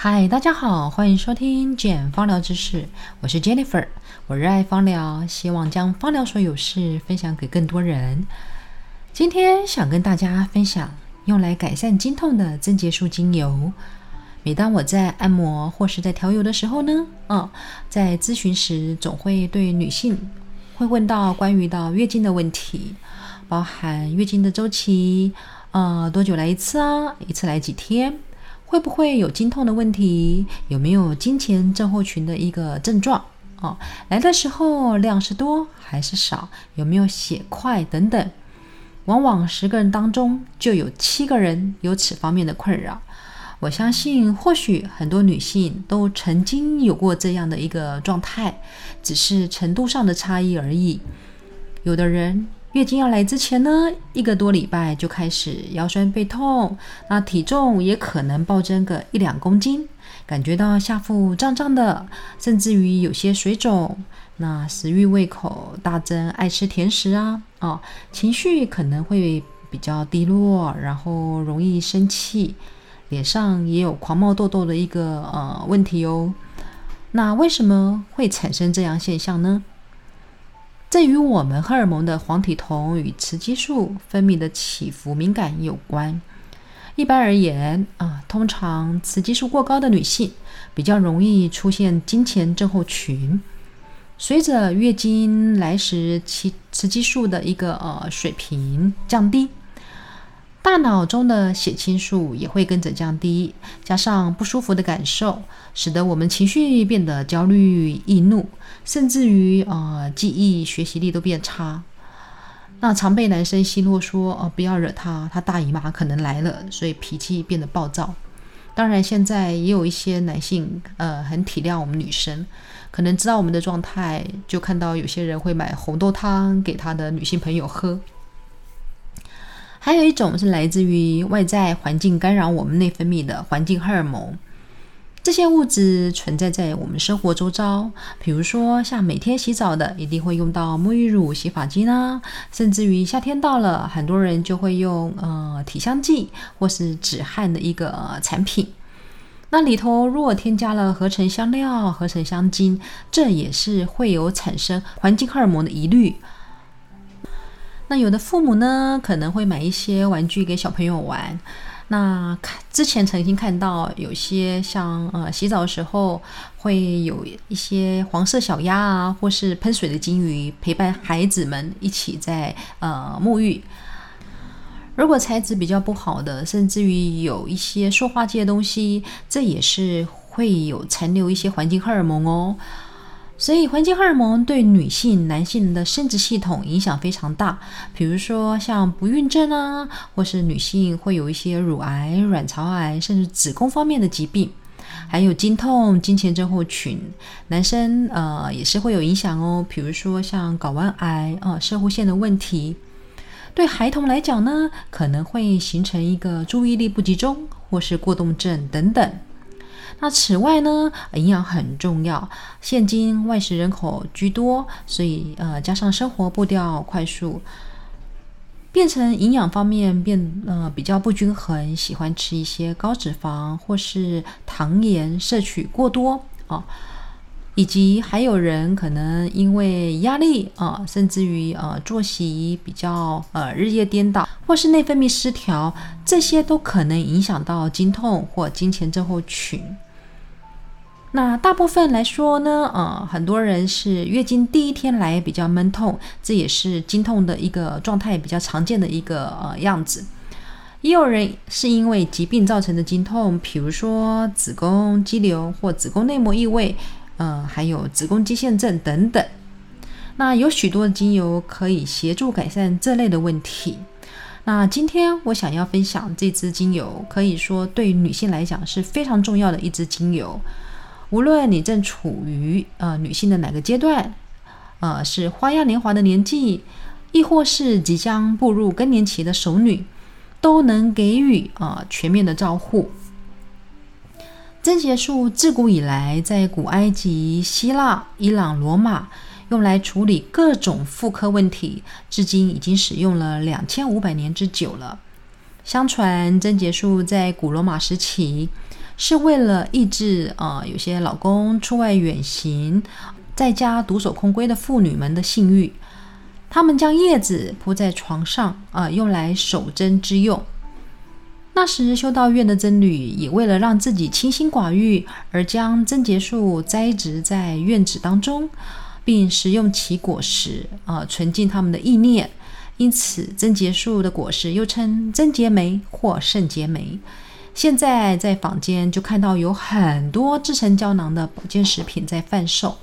嗨，大家好，欢迎收听简芳疗知识，我是 Jennifer，我热爱芳疗，希望将芳疗所有事分享给更多人。今天想跟大家分享用来改善经痛的增结素精油。每当我在按摩或是在调油的时候呢，嗯，在咨询时总会对女性会问到关于到月经的问题，包含月经的周期，呃，多久来一次啊？一次来几天？会不会有经痛的问题？有没有经前症候群的一个症状？哦，来的时候量是多还是少？有没有血块等等？往往十个人当中就有七个人有此方面的困扰。我相信，或许很多女性都曾经有过这样的一个状态，只是程度上的差异而已。有的人。月经要来之前呢，一个多礼拜就开始腰酸背痛，那体重也可能暴增个一两公斤，感觉到下腹胀胀的，甚至于有些水肿，那食欲胃口大增，爱吃甜食啊，哦，情绪可能会比较低落，然后容易生气，脸上也有狂冒痘痘的一个呃问题哦。那为什么会产生这样现象呢？这与我们荷尔蒙的黄体酮与雌激素分泌的起伏敏感有关。一般而言，啊，通常雌激素过高的女性比较容易出现经前症候群。随着月经来时，其雌激素的一个呃水平降低。大脑中的血清素也会跟着降低，加上不舒服的感受，使得我们情绪变得焦虑、易怒，甚至于呃记忆、学习力都变差。那常被男生奚落说：“哦，不要惹他，他大姨妈可能来了，所以脾气变得暴躁。”当然，现在也有一些男性呃很体谅我们女生，可能知道我们的状态，就看到有些人会买红豆汤给他的女性朋友喝。还有一种是来自于外在环境干扰我们内分泌的环境荷尔蒙，这些物质存在在我们生活周遭，比如说像每天洗澡的一定会用到沐浴乳、洗发精啊，甚至于夏天到了，很多人就会用呃体香剂或是止汗的一个产品。那里头如果添加了合成香料、合成香精，这也是会有产生环境荷尔蒙的疑虑。那有的父母呢，可能会买一些玩具给小朋友玩。那看之前曾经看到有些像呃洗澡的时候会有一些黄色小鸭啊，或是喷水的金鱼陪伴孩子们一起在呃沐浴。如果材质比较不好的，甚至于有一些塑化剂的东西，这也是会有残留一些环境荷尔蒙哦。所以，环境荷尔蒙对女性、男性的生殖系统影响非常大。比如说，像不孕症啊，或是女性会有一些乳癌、卵巢癌，甚至子宫方面的疾病，还有经痛、经前症候群。男生呃也是会有影响哦。比如说像睾丸癌啊、射护腺的问题。对孩童来讲呢，可能会形成一个注意力不集中，或是过动症等等。那此外呢，营养很重要。现今外食人口居多，所以呃，加上生活步调快速，变成营养方面变呃比较不均衡，喜欢吃一些高脂肪或是糖盐摄取过多啊，以及还有人可能因为压力啊，甚至于呃作息比较呃日夜颠倒，或是内分泌失调，这些都可能影响到经痛或经前症候群。那大部分来说呢，呃，很多人是月经第一天来比较闷痛，这也是经痛的一个状态比较常见的一个呃样子。也有人是因为疾病造成的经痛，比如说子宫肌瘤或子宫内膜异位，呃，还有子宫肌腺症等等。那有许多的精油可以协助改善这类的问题。那今天我想要分享这支精油，可以说对女性来讲是非常重要的一支精油。无论你正处于呃女性的哪个阶段，呃是花样年华的年纪，亦或是即将步入更年期的熟女，都能给予啊全面的照护。贞洁树自古以来在古埃及、希腊、伊朗、罗马用来处理各种妇科问题，至今已经使用了两千五百年之久了。相传贞洁树在古罗马时期。是为了抑制啊有些老公出外远行，在家独守空闺的妇女们的性欲。他们将叶子铺在床上啊，用来守贞之用。那时修道院的僧侣也为了让自己清心寡欲，而将贞洁树栽植在院子当中，并食用其果实啊，纯净他们的意念。因此，贞洁树的果实又称贞洁梅或圣洁梅。现在在坊间就看到有很多制成胶囊的保健食品在贩售，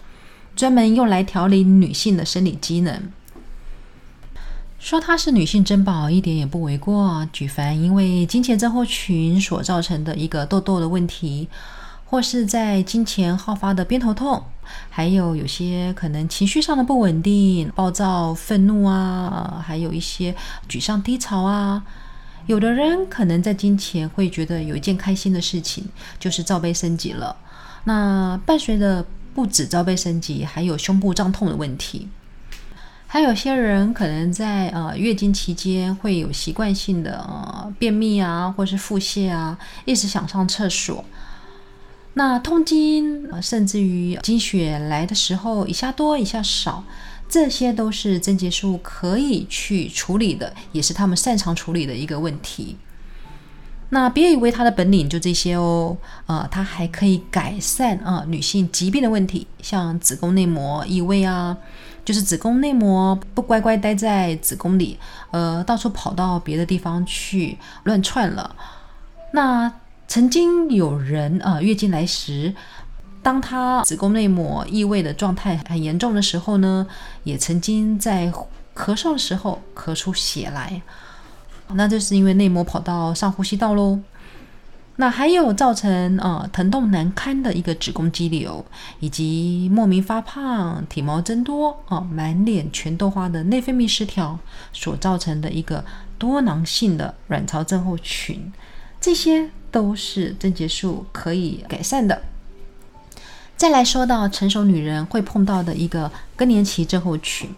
专门用来调理女性的生理机能。说它是女性珍宝一点也不为过。举凡因为金钱症候群所造成的一个痘痘的问题，或是在金钱好发的偏头痛，还有有些可能情绪上的不稳定、暴躁、愤怒啊，还有一些沮丧低潮啊。有的人可能在金钱会觉得有一件开心的事情，就是罩杯升级了。那伴随着不止罩杯升级，还有胸部胀痛的问题。还有些人可能在呃月经期间会有习惯性的呃便秘啊，或是腹泻啊，一直想上厕所。那痛经，甚至于经血来的时候一下多一下少，这些都是贞洁术可以去处理的，也是他们擅长处理的一个问题。那别以为它的本领就这些哦，呃，它还可以改善啊女性疾病的问题，像子宫内膜异位啊。就是子宫内膜不乖乖待在子宫里，呃，到处跑到别的地方去乱窜了。那曾经有人啊，月经来时，当她子宫内膜异位的状态很严重的时候呢，也曾经在咳嗽的时候咳出血来，那就是因为内膜跑到上呼吸道喽。那还有造成呃疼痛难堪的一个子宫肌瘤，以及莫名发胖、体毛增多、哦满脸全豆花的内分泌失调所造成的一个多囊性的卵巢症候群，这些都是贞洁术可以改善的。再来说到成熟女人会碰到的一个更年期症候群，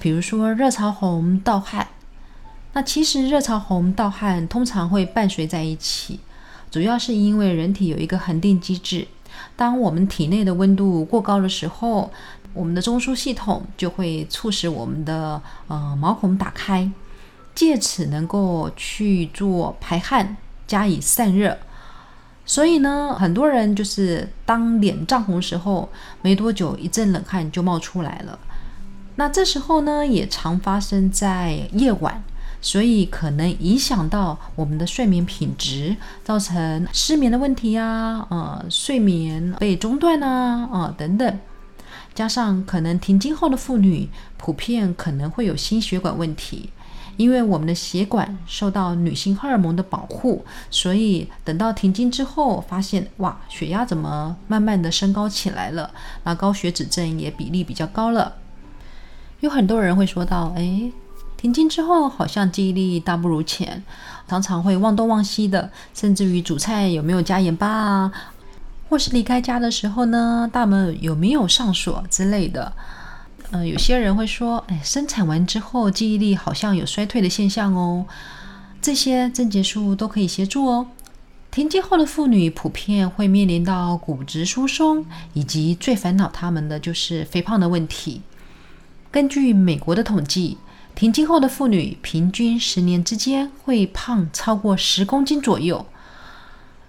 比如说热潮红、盗汗。那其实热潮红、盗汗通常会伴随在一起。主要是因为人体有一个恒定机制，当我们体内的温度过高的时候，我们的中枢系统就会促使我们的呃毛孔打开，借此能够去做排汗，加以散热。所以呢，很多人就是当脸涨红时候，没多久一阵冷汗就冒出来了。那这时候呢，也常发生在夜晚。所以可能影响到我们的睡眠品质，造成失眠的问题呀，呃，睡眠被中断啊，啊等等。加上可能停经后的妇女普遍可能会有心血管问题，因为我们的血管受到女性荷尔蒙的保护，所以等到停经之后，发现哇，血压怎么慢慢的升高起来了？那高血脂症也比例比较高了。有很多人会说到，哎。停经之后，好像记忆力大不如前，常常会忘东忘西的，甚至于煮菜有没有加盐巴啊，或是离开家的时候呢，大门有没有上锁之类的。嗯，有些人会说，哎，生产完之后记忆力好像有衰退的现象哦。这些症结术都可以协助哦。停经后的妇女普遍会面临到骨质疏松，以及最烦恼他们的就是肥胖的问题。根据美国的统计。停经后的妇女平均十年之间会胖超过十公斤左右。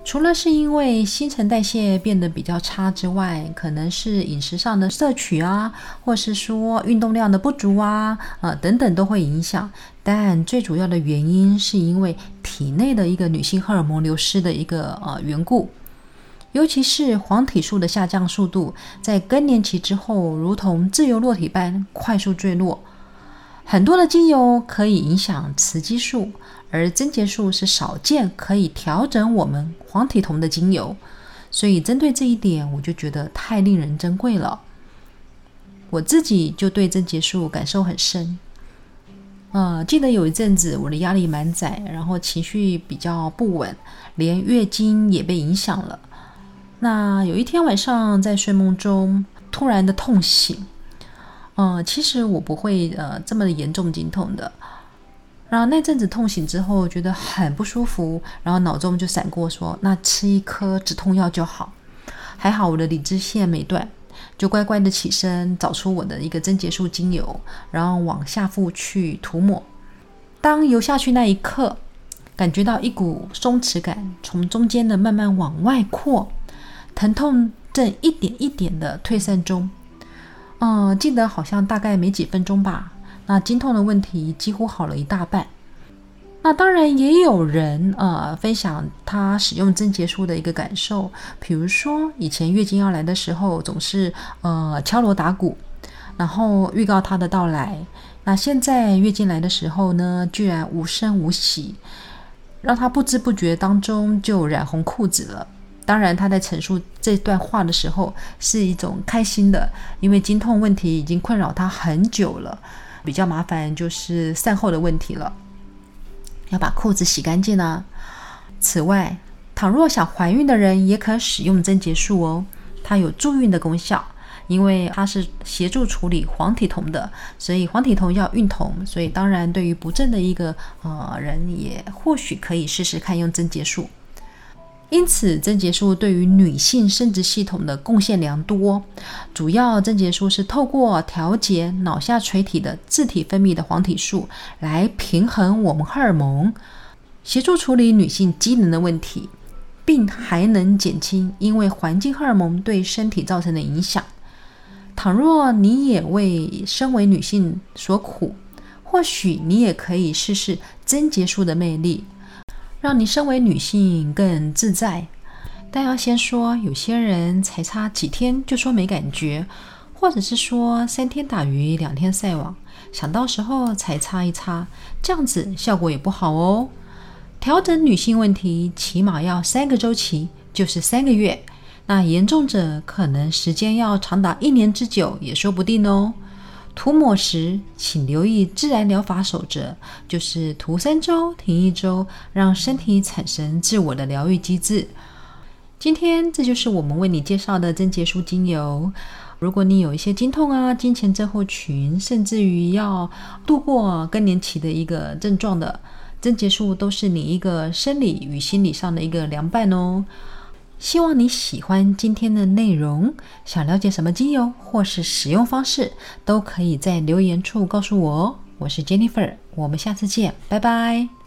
除了是因为新陈代谢变得比较差之外，可能是饮食上的摄取啊，或是说运动量的不足啊，呃等等都会影响。但最主要的原因是因为体内的一个女性荷尔蒙流失的一个呃缘故，尤其是黄体素的下降速度，在更年期之后，如同自由落体般快速坠落。很多的精油可以影响雌激素，而贞洁素是少见可以调整我们黄体酮的精油，所以针对这一点，我就觉得太令人珍贵了。我自己就对贞洁素感受很深。呃，记得有一阵子我的压力满载，然后情绪比较不稳，连月经也被影响了。那有一天晚上在睡梦中突然的痛醒。嗯，其实我不会呃这么严重经痛的。然后那阵子痛醒之后觉得很不舒服，然后脑中就闪过说，那吃一颗止痛药就好。还好我的理智线没断，就乖乖的起身找出我的一个贞洁树精油，然后往下腹去涂抹。当游下去那一刻，感觉到一股松弛感从中间的慢慢往外扩，疼痛正一点一点的退散中。嗯，记得好像大概没几分钟吧。那经痛的问题几乎好了一大半。那当然也有人呃分享他使用贞洁术的一个感受，比如说以前月经要来的时候总是呃敲锣打鼓，然后预告它的到来。那现在月经来的时候呢，居然无声无息，让他不知不觉当中就染红裤子了。当然，他在陈述这段话的时候是一种开心的，因为经痛问题已经困扰他很久了。比较麻烦就是善后的问题了，要把裤子洗干净呢。此外，倘若想怀孕的人也可使用贞洁素哦，它有助孕的功效，因为它是协助处理黄体酮的，所以黄体酮要孕酮，所以当然对于不正的一个呃人也或许可以试试看用贞洁素。因此，贞洁素对于女性生殖系统的贡献良多。主要贞洁素是透过调节脑下垂体的自体分泌的黄体素，来平衡我们荷尔蒙，协助处理女性机能的问题，并还能减轻因为环境荷尔蒙对身体造成的影响。倘若你也为身为女性所苦，或许你也可以试试贞洁素的魅力。让你身为女性更自在，但要先说，有些人才差几天就说没感觉，或者是说三天打鱼两天晒网，想到时候才擦一擦，这样子效果也不好哦。调整女性问题起码要三个周期，就是三个月，那严重者可能时间要长达一年之久也说不定哦。涂抹时，请留意自然疗法守则，就是涂三周停一周，让身体产生自我的疗愈机制。今天这就是我们为你介绍的贞洁树精油。如果你有一些经痛啊、经前症候群，甚至于要度过更年期的一个症状的，贞洁树都是你一个生理与心理上的一个凉拌哦。希望你喜欢今天的内容。想了解什么精油或是使用方式，都可以在留言处告诉我哦。我是 Jennifer，我们下次见，拜拜。